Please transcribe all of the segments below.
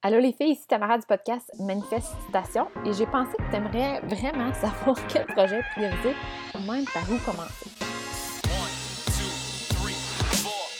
Allô les filles, ici Tamara du podcast Manifestation et j'ai pensé que tu aimerais vraiment savoir quel projet prioriser ou même par où commencer?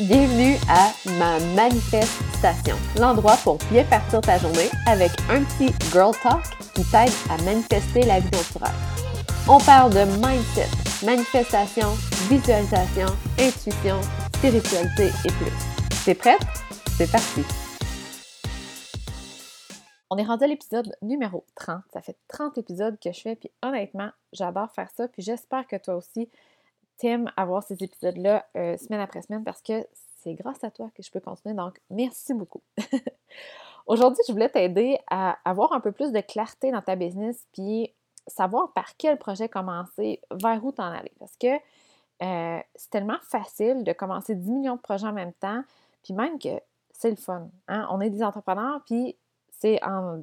Bienvenue à ma manifestation, l'endroit pour bien partir ta journée avec un petit girl talk qui t'aide à manifester la vie dont On parle de mindset, manifestation, visualisation, intuition, spiritualité et plus. T'es prête? C'est parti! On est rendu à l'épisode numéro 30. Ça fait 30 épisodes que je fais, puis honnêtement, j'adore faire ça, puis j'espère que toi aussi, t'aimes avoir ces épisodes-là euh, semaine après semaine parce que c'est grâce à toi que je peux continuer. Donc, merci beaucoup. Aujourd'hui, je voulais t'aider à avoir un peu plus de clarté dans ta business, puis savoir par quel projet commencer, vers où t'en aller. Parce que euh, c'est tellement facile de commencer 10 millions de projets en même temps, puis même que c'est le fun. Hein? On est des entrepreneurs, puis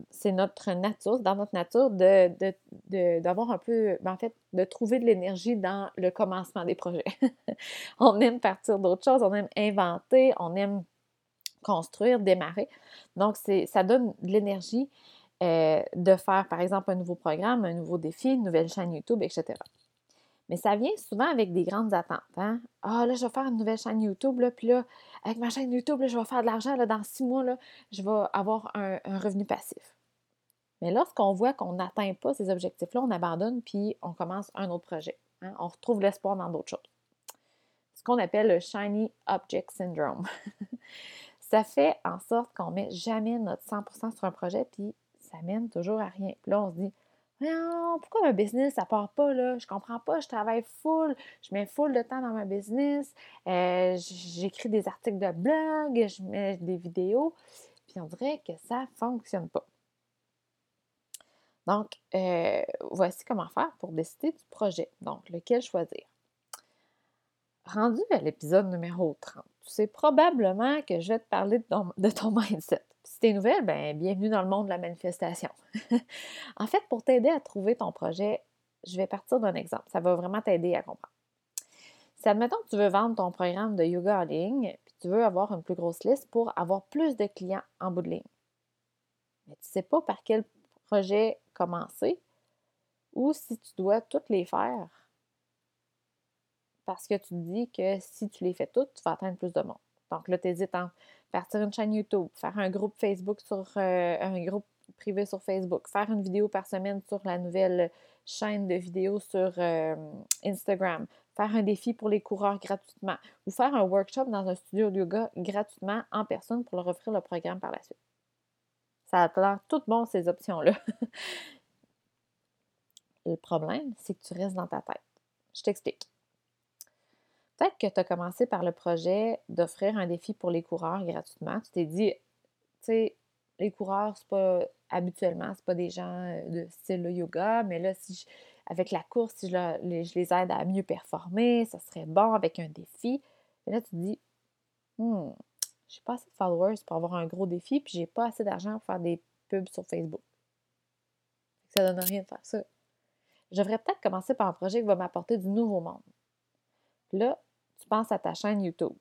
c'est notre nature, dans notre nature de, d'avoir un peu, ben, en fait, de trouver de l'énergie dans le commencement des projets. on aime partir d'autres choses, on aime inventer, on aime construire, démarrer. Donc, c'est, ça donne de l'énergie euh, de faire, par exemple, un nouveau programme, un nouveau défi, une nouvelle chaîne YouTube, etc. Mais ça vient souvent avec des grandes attentes. Hein? Ah, là, je vais faire une nouvelle chaîne YouTube, là, puis là, avec ma chaîne YouTube, là, je vais faire de l'argent, là, dans six mois, là, je vais avoir un, revenu passif. Mais lorsqu'on voit qu'on n'atteint pas ces objectifs-là, on abandonne, puis on commence un autre projet. Hein? On retrouve l'espoir dans d'autres choses. Ce qu'on appelle le Shiny Object Syndrome. ça fait en sorte qu'on met jamais notre 100% sur un projet, puis ça mène toujours à rien. Puis là, on se dit, non, pourquoi ma business, ça part pas, là? Je comprends pas, je travaille full, je mets full de temps dans ma business, euh, j'écris des articles de blog, je mets des vidéos, puis on dirait que ça fonctionne pas. Donc, euh, voici comment faire pour décider du projet. Donc, lequel choisir? Rendu à l'épisode numéro 30, tu sais probablement que je vais te parler de ton, de ton mindset. Si t'es nouvelle, ben, bienvenue dans le monde de la manifestation. en fait, pour t'aider à trouver ton projet, je vais partir d'un exemple. Ça va vraiment t'aider à comprendre. Si, admettons que tu veux vendre ton programme de yoga en ligne, puis tu veux avoir une plus grosse liste pour avoir plus de clients en bout de ligne. Mais tu ne sais pas par quel projet commencer ou si tu dois toutes les faire parce que tu te dis que si tu les fais toutes, tu vas atteindre plus de monde. Donc là, tu hésites entre partir une chaîne YouTube, faire un groupe Facebook sur euh, un groupe privé sur Facebook, faire une vidéo par semaine sur la nouvelle chaîne de vidéos sur euh, Instagram, faire un défi pour les coureurs gratuitement ou faire un workshop dans un studio de yoga gratuitement en personne pour leur offrir le programme par la suite. Ça a l'air tout bon, ces options-là. le problème, c'est que tu restes dans ta tête. Je t'explique. Peut-être que tu as commencé par le projet d'offrir un défi pour les coureurs gratuitement. Tu t'es dit, tu sais, les coureurs, c'est pas habituellement, c'est pas des gens euh, de style yoga, mais là, si avec la course, si je, les, aide à mieux performer, ça serait bon avec un défi. Et là, tu te dis, hmm, j'ai pas assez de followers pour avoir un gros défi, puis j'ai pas assez d'argent pour faire des pubs sur Facebook. Ça donne rien de faire ça. Je devrais peut-être commencer par un projet qui va m'apporter du nouveau monde. là, tu penses à ta chaîne YouTube.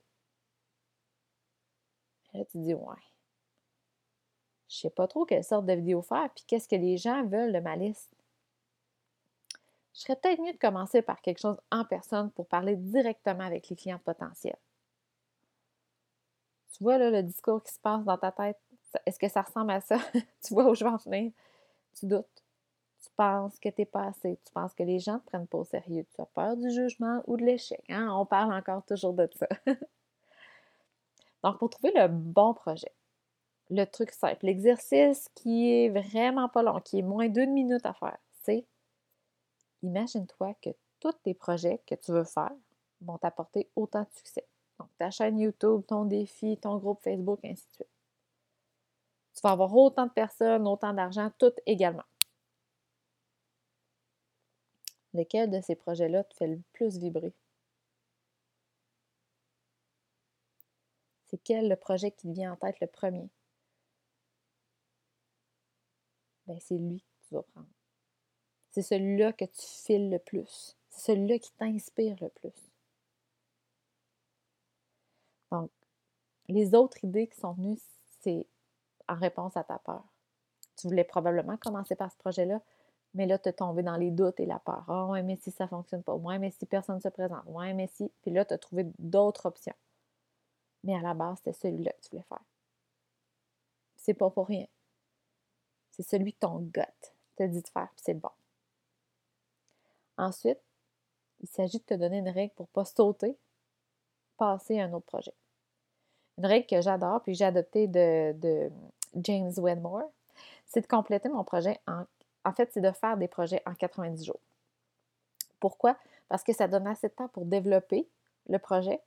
Là, tu dis, ouais. Je sais pas trop quelle sorte de vidéo faire, puis qu'est-ce que les gens veulent de ma liste. Je serais peut-être mieux de commencer par quelque chose en personne pour parler directement avec les clients potentiels. Tu vois là, le discours qui se passe dans ta tête? Est-ce que ça ressemble à ça? tu vois où je vais en venir? Tu doutes tu penses que tu n'es pas assez, tu penses que les gens ne te prennent pas au sérieux, tu as peur du jugement ou de l'échec. Hein? On parle encore toujours de ça. Donc, pour trouver le bon projet, le truc simple, l'exercice qui est vraiment pas long, qui est moins d'une minute à faire, c'est imagine-toi que tous tes projets que tu veux faire vont t'apporter autant de succès. Donc, ta chaîne YouTube, ton défi, ton groupe Facebook, ainsi de suite. Tu vas avoir autant de personnes, autant d'argent, tout également. Lequel de ces projets-là te fait le plus vibrer? C'est quel le projet qui te vient en tête le premier? Ben, c'est lui que tu vas prendre. C'est celui-là que tu files le plus. C'est celui-là qui t'inspire le plus. Donc, les autres idées qui sont venues, c'est en réponse à ta peur. Tu voulais probablement commencer par ce projet-là, mais là, tu es tombé dans les doutes et la peur. Oh, ouais, mais si ça ne fonctionne pas. Ouais, mais si personne ne se présente. Ouais, mais si. Puis là, tu as trouvé d'autres options. Mais à la base, c'était celui-là que tu voulais faire. C'est pas pour rien. C'est celui que ton gut t'a dit de faire, puis c'est bon. Ensuite, il s'agit de te donner une règle pour ne pas sauter, passer à un autre projet. Une règle que j'adore, puis j'ai adoptée de, de James Wedmore, c'est de compléter mon projet en en fait, c'est de faire des projets en 90 jours. Pourquoi? Parce que ça donne assez de temps pour développer le projet,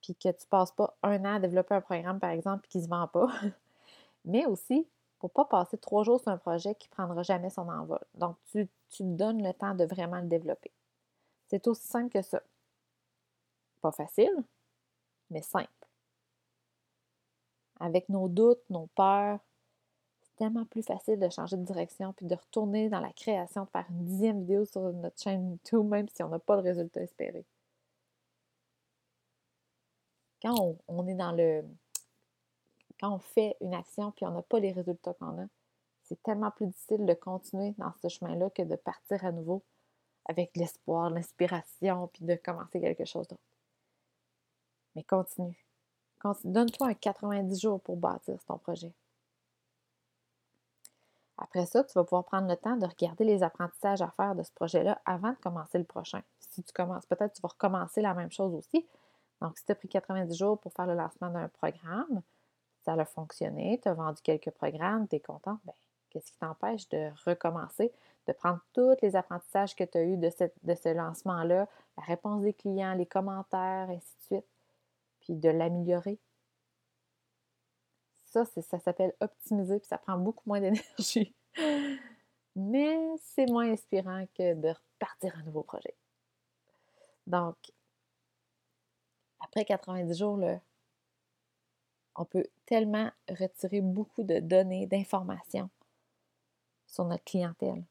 puis que tu ne passes pas un an à développer un programme, par exemple, qui ne se vend pas. Mais aussi, pour ne pas passer trois jours sur un projet qui ne prendra jamais son envol. Donc, tu, tu donnes le temps de vraiment le développer. C'est aussi simple que ça. Pas facile, mais simple. Avec nos doutes, nos peurs, tellement plus facile de changer de direction puis de retourner dans la création, de faire une dixième vidéo sur notre chaîne YouTube, même si on n'a pas de résultat espéré. Quand on, est dans le. Quand on fait une action puis on n'a pas les résultats qu'on a, c'est tellement plus difficile de continuer dans ce chemin-là que de partir à nouveau avec l'espoir, l'inspiration, puis de commencer quelque chose d'autre. Mais continue. continue. Donne-toi un 90 jours pour bâtir ton projet. Après ça, tu vas pouvoir prendre le temps de regarder les apprentissages à faire de ce projet-là avant de commencer le prochain. Si tu commences, peut-être tu vas recommencer la même chose aussi. Donc, si tu as pris 90 jours pour faire le lancement d'un programme, ça a fonctionné, tu as vendu quelques programmes, tu es content, bien, qu'est-ce qui t'empêche de recommencer, de prendre tous les apprentissages que tu as eus de, de ce lancement-là, la réponse des clients, les commentaires, ainsi de suite, puis de l'améliorer? Ça, s'appelle optimiser, puis ça prend beaucoup moins d'énergie. Mais c'est moins inspirant que de repartir un nouveau projet. Donc, après 90 jours, là, on peut tellement retirer beaucoup de données, d'informations sur notre clientèle,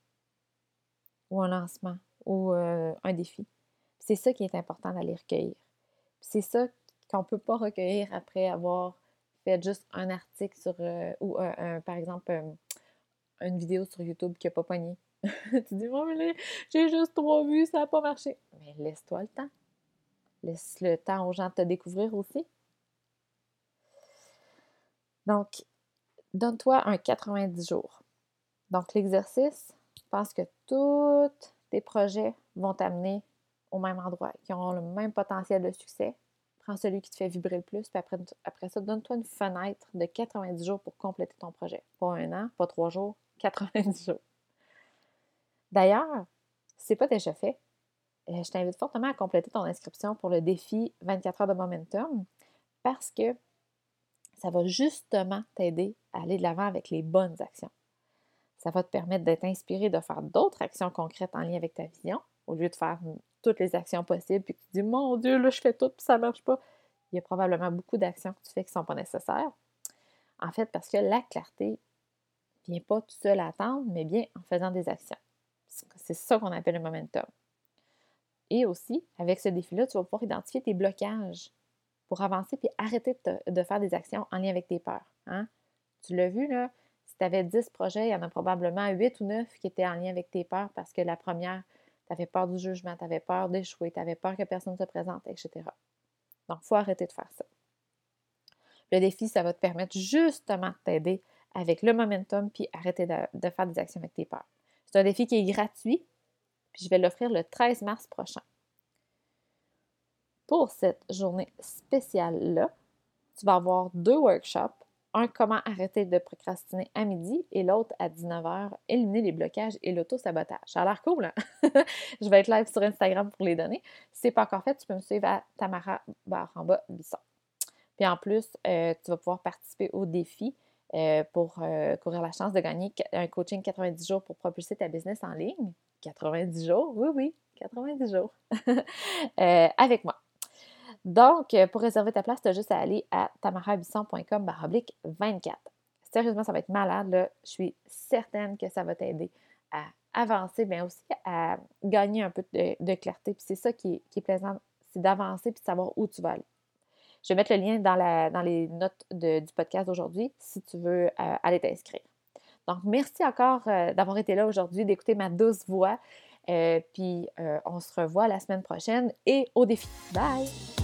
ou un lancement, ou euh, un défi. C'est ça qui est important d'aller recueillir. C'est ça qu'on ne peut pas recueillir après avoir faites juste un article sur, euh, ou par exemple, une vidéo sur YouTube qui n'a pas pogné. tu dis, mais j'ai juste trois vues, ça n'a pas marché. Mais laisse-toi le temps. Laisse le temps aux gens de te découvrir aussi. Donc, donne-toi un 90 jours. Donc, l'exercice, je pense que tous tes projets vont t'amener au même endroit, qui ont le même potentiel de succès, Prends celui qui te fait vibrer le plus, puis après, ça, donne-toi une fenêtre de 90 jours pour compléter ton projet. Pas un an, pas trois jours, 90 jours. D'ailleurs, si ce n'est pas déjà fait, euh, je t'invite fortement à compléter ton inscription pour le défi 24 heures de momentum parce que ça va justement t'aider à aller de l'avant avec les bonnes actions. Ça va te permettre d'être inspiré de faire d'autres actions concrètes en lien avec ta vision au lieu de faire toutes les actions possibles, puis tu dis, mon Dieu, là, je fais tout, puis ça ne marche pas. Il y a probablement beaucoup d'actions que tu fais qui ne sont pas nécessaires. En fait, parce que la clarté ne vient pas tout seul à attendre, mais bien en faisant des actions. C'est ça qu'on appelle le momentum. Et aussi, avec ce défi-là, tu vas pouvoir identifier tes blocages pour avancer puis arrêter de, faire des actions en lien avec tes peurs. Hein? Tu l'as vu, là, si tu avais 10 projets, il y en a probablement 8 ou 9 qui étaient en lien avec tes peurs parce que la première, tu avais peur du jugement, tu avais peur d'échouer, tu avais peur que personne ne se présente, etc. Donc, il faut arrêter de faire ça. Le défi, ça va te permettre justement de t'aider avec le momentum puis arrêter de, faire des actions avec tes peurs. C'est un défi qui est gratuit, puis je vais l'offrir le 13 mars prochain. Pour cette journée spéciale-là, tu vas avoir deux workshops un, comment arrêter de procrastiner à midi et l'autre à 19h, éliminer les blocages et l'auto-sabotage. Ça a l'air cool, hein? Je vais être live sur Instagram pour les donner. Si ce n'est pas encore fait, tu peux me suivre à Tamara Baramba Bisson. Puis en plus, euh, tu vas pouvoir participer au défi euh, pour euh, courir la chance de gagner un coaching 90 jours pour propulser ta business en ligne. 90 jours, oui, oui, 90 jours. avec moi. Donc, euh, pour réserver ta place, tu as juste à aller à tamarabisson.com 24. Sérieusement, ça va être malade. Là. Je suis certaine que ça va t'aider à avancer, mais aussi à gagner un peu de, clarté. Puis c'est ça qui est, plaisant, c'est d'avancer puis de savoir où tu vas aller. Je vais mettre le lien dans, les notes du podcast d'aujourd'hui si tu veux aller t'inscrire. Donc, merci encore d'avoir été là aujourd'hui, d'écouter ma douce voix. puis, on se revoit la semaine prochaine et au défi. Bye!